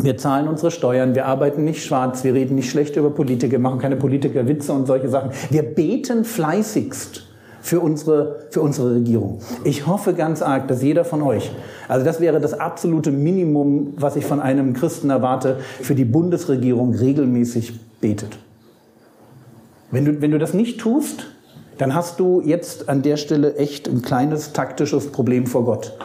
Wir zahlen unsere Steuern, wir arbeiten nicht schwarz, wir reden nicht schlecht über Politiker, machen keine Politikerwitze und solche Sachen. Wir beten fleißigst für unsere, für unsere Regierung. Ich hoffe ganz arg, dass jeder von euch, also das wäre das absolute Minimum, was ich von einem Christen erwarte, für die Bundesregierung regelmäßig betet. Wenn du, wenn du das nicht tust, dann hast du jetzt an der Stelle echt ein kleines taktisches Problem vor Gott.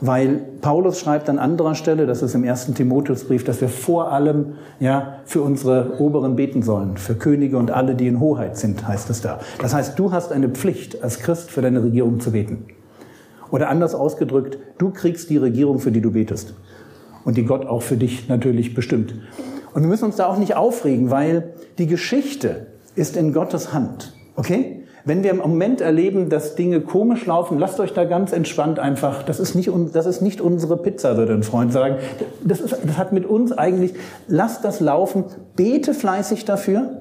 Weil Paulus schreibt an anderer Stelle, das ist im ersten Timotheusbrief, dass wir vor allem ja, für unsere Oberen beten sollen, für Könige und alle, die in Hoheit sind, heißt es da. Das heißt, du hast eine Pflicht, als Christ für deine Regierung zu beten. Oder anders ausgedrückt, du kriegst die Regierung, für die du betest. Und die Gott auch für dich natürlich bestimmt. Und wir müssen uns da auch nicht aufregen, weil die Geschichte ist in Gottes Hand. Okay? Wenn wir im Moment erleben, dass Dinge komisch laufen, lasst euch da ganz entspannt einfach, das ist nicht, das ist nicht unsere Pizza, würde ein Freund sagen. Das, ist, das hat mit uns eigentlich, lasst das laufen, bete fleißig dafür,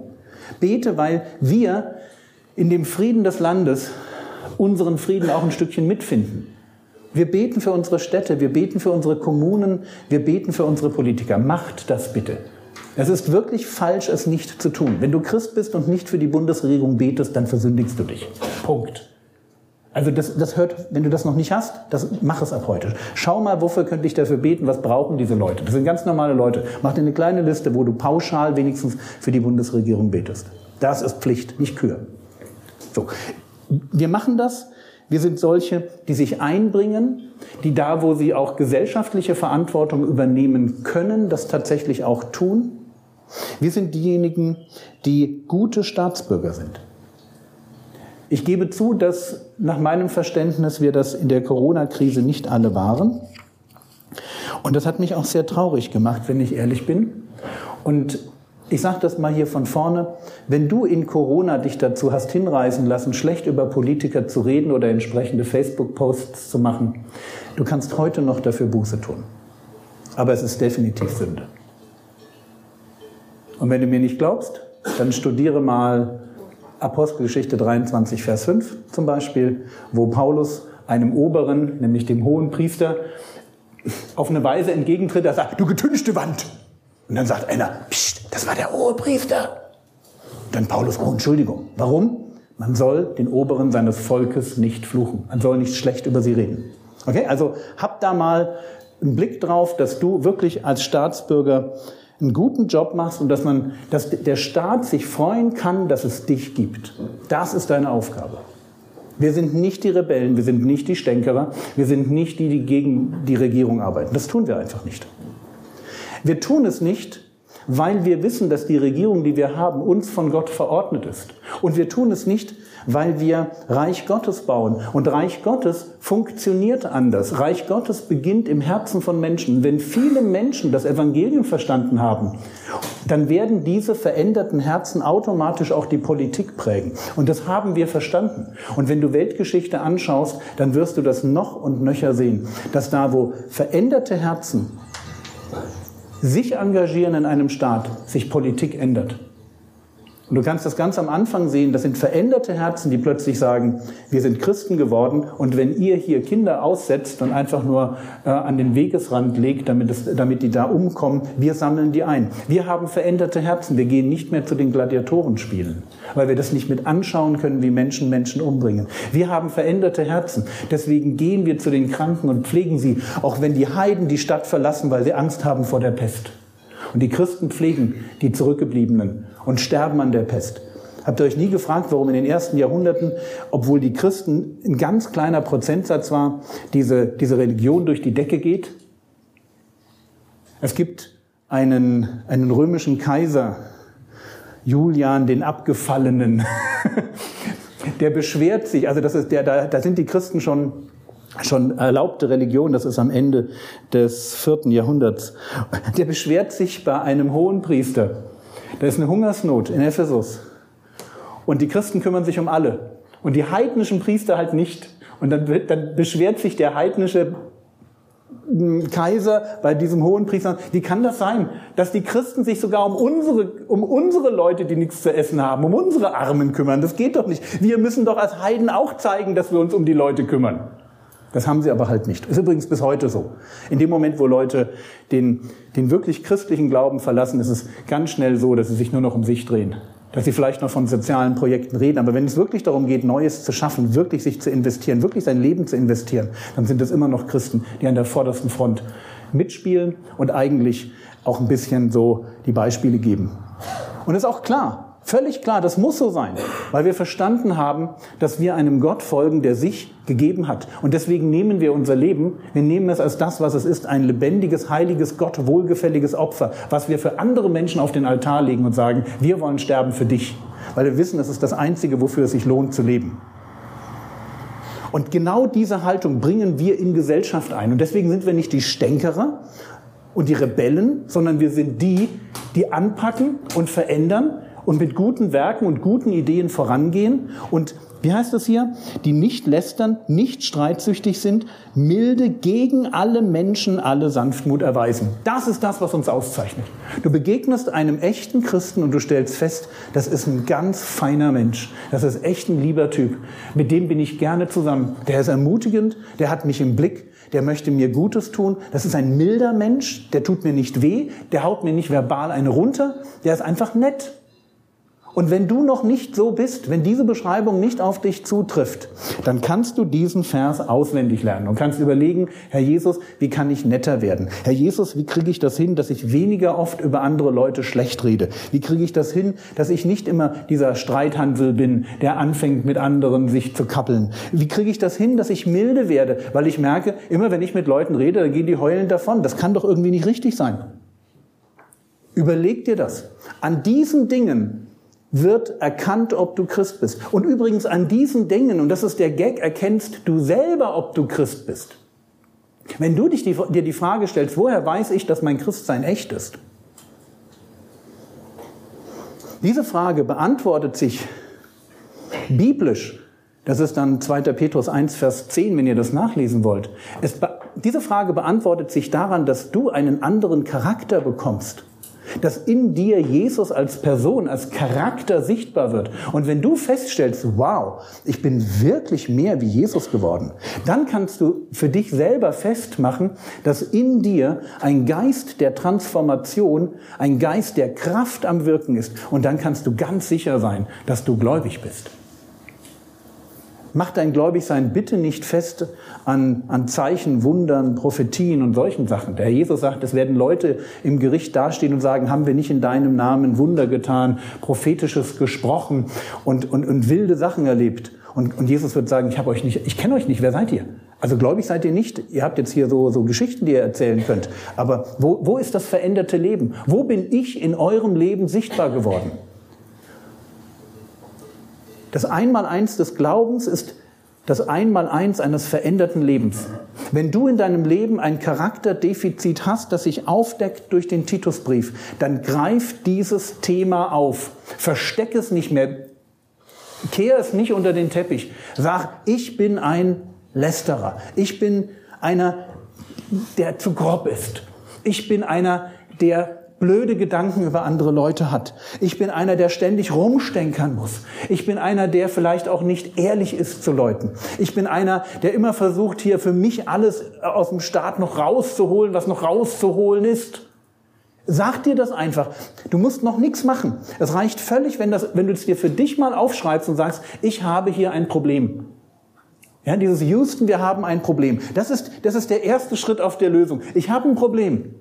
bete, weil wir in dem Frieden des Landes unseren Frieden auch ein Stückchen mitfinden. Wir beten für unsere Städte, wir beten für unsere Kommunen, wir beten für unsere Politiker. Macht das bitte. Es ist wirklich falsch, es nicht zu tun. Wenn du Christ bist und nicht für die Bundesregierung betest, dann versündigst du dich. Punkt. Also das, das hört, wenn du das noch nicht hast, das, mach es ab heute. Schau mal, wofür könnte ich dafür beten, was brauchen diese Leute. Das sind ganz normale Leute. Mach dir eine kleine Liste, wo du pauschal wenigstens für die Bundesregierung betest. Das ist Pflicht, nicht Kür. So. Wir machen das. Wir sind solche, die sich einbringen, die da, wo sie auch gesellschaftliche Verantwortung übernehmen können, das tatsächlich auch tun. Wir sind diejenigen, die gute Staatsbürger sind. Ich gebe zu, dass nach meinem Verständnis wir das in der Corona-Krise nicht alle waren. Und das hat mich auch sehr traurig gemacht, wenn ich ehrlich bin. Und ich sage das mal hier von vorne, wenn du in Corona dich dazu hast hinreißen lassen, schlecht über Politiker zu reden oder entsprechende Facebook-Posts zu machen, du kannst heute noch dafür Buße tun. Aber es ist definitiv Sünde. Und wenn du mir nicht glaubst, dann studiere mal Apostelgeschichte 23, Vers 5 zum Beispiel, wo Paulus einem Oberen, nämlich dem hohen Priester, auf eine Weise entgegentritt, er sagt, du getünchte Wand. Und dann sagt einer, Psst, das war der hohe Priester. Und dann Paulus, oh Entschuldigung, warum? Man soll den Oberen seines Volkes nicht fluchen. Man soll nicht schlecht über sie reden. Okay, also hab da mal einen Blick drauf, dass du wirklich als Staatsbürger einen guten Job machst und dass man, dass der Staat sich freuen kann, dass es dich gibt. Das ist deine Aufgabe. Wir sind nicht die Rebellen, wir sind nicht die Stänkerer, wir sind nicht die, die gegen die Regierung arbeiten. Das tun wir einfach nicht. Wir tun es nicht, weil wir wissen, dass die Regierung, die wir haben, uns von Gott verordnet ist. Und wir tun es nicht, weil wir Reich Gottes bauen. Und Reich Gottes funktioniert anders. Reich Gottes beginnt im Herzen von Menschen. Wenn viele Menschen das Evangelium verstanden haben, dann werden diese veränderten Herzen automatisch auch die Politik prägen. Und das haben wir verstanden. Und wenn du Weltgeschichte anschaust, dann wirst du das noch und nöcher sehen, dass da, wo veränderte Herzen sich engagieren in einem Staat, sich Politik ändert. Und du kannst das ganz am Anfang sehen, das sind veränderte Herzen, die plötzlich sagen, wir sind Christen geworden und wenn ihr hier Kinder aussetzt und einfach nur äh, an den Wegesrand legt, damit, es, damit die da umkommen, wir sammeln die ein. Wir haben veränderte Herzen, wir gehen nicht mehr zu den Gladiatorenspielen, weil wir das nicht mit anschauen können, wie Menschen Menschen umbringen. Wir haben veränderte Herzen, deswegen gehen wir zu den Kranken und pflegen sie, auch wenn die Heiden die Stadt verlassen, weil sie Angst haben vor der Pest. Und die Christen pflegen die Zurückgebliebenen und sterben an der Pest. Habt ihr euch nie gefragt, warum in den ersten Jahrhunderten, obwohl die Christen ein ganz kleiner Prozentsatz war, diese, diese Religion durch die Decke geht? Es gibt einen, einen römischen Kaiser, Julian den Abgefallenen, der beschwert sich, also das ist der, da, da sind die Christen schon schon erlaubte Religion, das ist am Ende des vierten Jahrhunderts, der beschwert sich bei einem hohen Priester. Da ist eine Hungersnot in Ephesus. Und die Christen kümmern sich um alle. Und die heidnischen Priester halt nicht. Und dann, dann beschwert sich der heidnische hm, Kaiser bei diesem hohen Priester, wie kann das sein, dass die Christen sich sogar um unsere, um unsere Leute, die nichts zu essen haben, um unsere Armen kümmern? Das geht doch nicht. Wir müssen doch als Heiden auch zeigen, dass wir uns um die Leute kümmern. Das haben sie aber halt nicht. Ist übrigens bis heute so. In dem Moment, wo Leute den, den wirklich christlichen Glauben verlassen, ist es ganz schnell so, dass sie sich nur noch um sich drehen. Dass sie vielleicht noch von sozialen Projekten reden. Aber wenn es wirklich darum geht, Neues zu schaffen, wirklich sich zu investieren, wirklich sein Leben zu investieren, dann sind es immer noch Christen, die an der vordersten Front mitspielen und eigentlich auch ein bisschen so die Beispiele geben. Und es ist auch klar, Völlig klar, das muss so sein, weil wir verstanden haben, dass wir einem Gott folgen, der sich gegeben hat. Und deswegen nehmen wir unser Leben, wir nehmen es als das, was es ist, ein lebendiges, heiliges, Gott wohlgefälliges Opfer, was wir für andere Menschen auf den Altar legen und sagen, wir wollen sterben für dich, weil wir wissen, es ist das Einzige, wofür es sich lohnt zu leben. Und genau diese Haltung bringen wir in Gesellschaft ein. Und deswegen sind wir nicht die Stänkerer und die Rebellen, sondern wir sind die, die anpacken und verändern und mit guten Werken und guten Ideen vorangehen und wie heißt das hier? Die nicht lästern, nicht streitsüchtig sind, milde gegen alle Menschen alle Sanftmut erweisen. Das ist das, was uns auszeichnet. Du begegnest einem echten Christen und du stellst fest, das ist ein ganz feiner Mensch. Das ist echt ein lieber Typ. Mit dem bin ich gerne zusammen. Der ist ermutigend, der hat mich im Blick, der möchte mir Gutes tun. Das ist ein milder Mensch, der tut mir nicht weh, der haut mir nicht verbal eine runter, der ist einfach nett. Und wenn du noch nicht so bist, wenn diese Beschreibung nicht auf dich zutrifft, dann kannst du diesen Vers auswendig lernen und kannst überlegen, Herr Jesus, wie kann ich netter werden? Herr Jesus, wie kriege ich das hin, dass ich weniger oft über andere Leute schlecht rede? Wie kriege ich das hin, dass ich nicht immer dieser Streithansel bin, der anfängt mit anderen sich zu kappeln? Wie kriege ich das hin, dass ich milde werde? Weil ich merke, immer wenn ich mit Leuten rede, dann gehen die heulend davon. Das kann doch irgendwie nicht richtig sein. Überleg dir das. An diesen Dingen wird erkannt, ob du Christ bist. Und übrigens an diesen Dingen, und das ist der Gag, erkennst du selber, ob du Christ bist. Wenn du dich die, dir die Frage stellst, woher weiß ich, dass mein Christsein echt ist? Diese Frage beantwortet sich biblisch. Das ist dann 2. Petrus 1, Vers 10, wenn ihr das nachlesen wollt. Es, diese Frage beantwortet sich daran, dass du einen anderen Charakter bekommst dass in dir Jesus als Person, als Charakter sichtbar wird. Und wenn du feststellst, wow, ich bin wirklich mehr wie Jesus geworden, dann kannst du für dich selber festmachen, dass in dir ein Geist der Transformation, ein Geist der Kraft am Wirken ist. Und dann kannst du ganz sicher sein, dass du gläubig bist. Mach dein Gläubigsein bitte nicht fest an, an Zeichen, Wundern, Prophetien und solchen Sachen. Der Herr Jesus sagt, es werden Leute im Gericht dastehen und sagen, haben wir nicht in deinem Namen Wunder getan, prophetisches gesprochen und, und, und wilde Sachen erlebt. Und, und Jesus wird sagen, ich habe euch nicht, ich kenne euch nicht, wer seid ihr? Also gläubig seid ihr nicht. Ihr habt jetzt hier so, so Geschichten, die ihr erzählen könnt. Aber wo, wo ist das veränderte Leben? Wo bin ich in eurem Leben sichtbar geworden? Das Einmaleins des Glaubens ist das Einmaleins eines veränderten Lebens. Wenn du in deinem Leben ein Charakterdefizit hast, das sich aufdeckt durch den Titusbrief, dann greif dieses Thema auf. Versteck es nicht mehr. Kehr es nicht unter den Teppich. Sag, ich bin ein Lästerer. Ich bin einer, der zu grob ist. Ich bin einer, der blöde Gedanken über andere Leute hat. Ich bin einer, der ständig rumstenkern muss. Ich bin einer, der vielleicht auch nicht ehrlich ist zu Leuten. Ich bin einer, der immer versucht, hier für mich alles aus dem Staat noch rauszuholen, was noch rauszuholen ist. Sag dir das einfach. Du musst noch nichts machen. Es reicht völlig, wenn, das, wenn du es dir für dich mal aufschreibst und sagst, ich habe hier ein Problem. Ja, dieses Houston, wir haben ein Problem. Das ist, das ist der erste Schritt auf der Lösung. Ich habe ein Problem.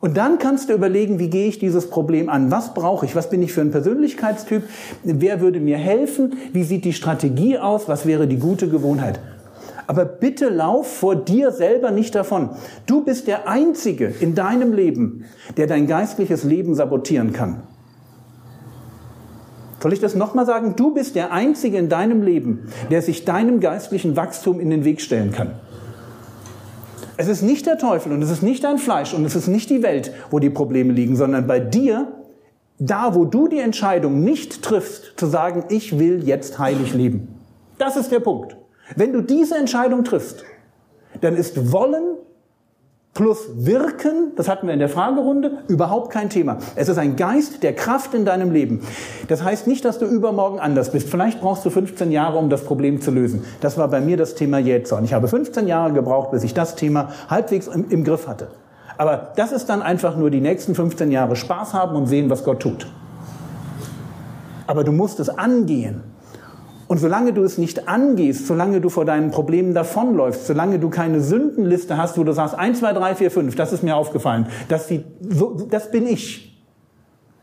Und dann kannst du überlegen, wie gehe ich dieses Problem an? Was brauche ich? Was bin ich für ein Persönlichkeitstyp? Wer würde mir helfen? Wie sieht die Strategie aus? Was wäre die gute Gewohnheit? Aber bitte lauf vor dir selber nicht davon. Du bist der Einzige in deinem Leben, der dein geistliches Leben sabotieren kann. Soll ich das nochmal sagen? Du bist der Einzige in deinem Leben, der sich deinem geistlichen Wachstum in den Weg stellen kann. Es ist nicht der Teufel und es ist nicht dein Fleisch und es ist nicht die Welt, wo die Probleme liegen, sondern bei dir, da wo du die Entscheidung nicht triffst, zu sagen, ich will jetzt heilig leben. Das ist der Punkt. Wenn du diese Entscheidung triffst, dann ist Wollen plus Wirken, das hatten wir in der Fragerunde, überhaupt kein Thema. Es ist ein Geist der Kraft in deinem Leben. Das heißt nicht, dass du übermorgen anders bist. Vielleicht brauchst du 15 Jahre, um das Problem zu lösen. Das war bei mir das Thema Jähzorn. Ich habe 15 Jahre gebraucht, bis ich das Thema halbwegs im, im Griff hatte. Aber das ist dann einfach nur die nächsten 15 Jahre Spaß haben und sehen, was Gott tut. Aber du musst es angehen. Und solange du es nicht angehst, solange du vor deinen Problemen davonläufst, solange du keine Sündenliste hast, wo du sagst, 1, 2, 3, 4, 5, das ist mir aufgefallen, das, die, so, das bin ich.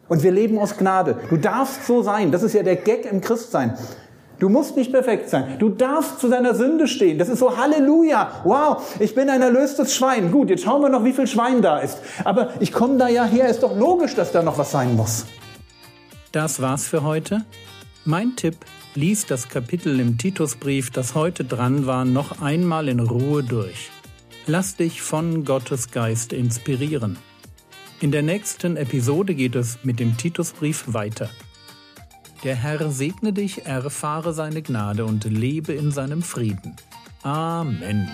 Und wir leben aus Gnade. Du darfst so sein. Das ist ja der Gag im Christsein. Du musst nicht perfekt sein. Du darfst zu deiner Sünde stehen. Das ist so Halleluja. Wow, ich bin ein erlöstes Schwein. Gut, jetzt schauen wir noch, wie viel Schwein da ist. Aber ich komme da ja her. Ist doch logisch, dass da noch was sein muss. Das war's für heute. Mein Tipp, lies das Kapitel im Titusbrief, das heute dran war, noch einmal in Ruhe durch. Lass dich von Gottes Geist inspirieren. In der nächsten Episode geht es mit dem Titusbrief weiter. Der Herr segne dich, erfahre seine Gnade und lebe in seinem Frieden. Amen.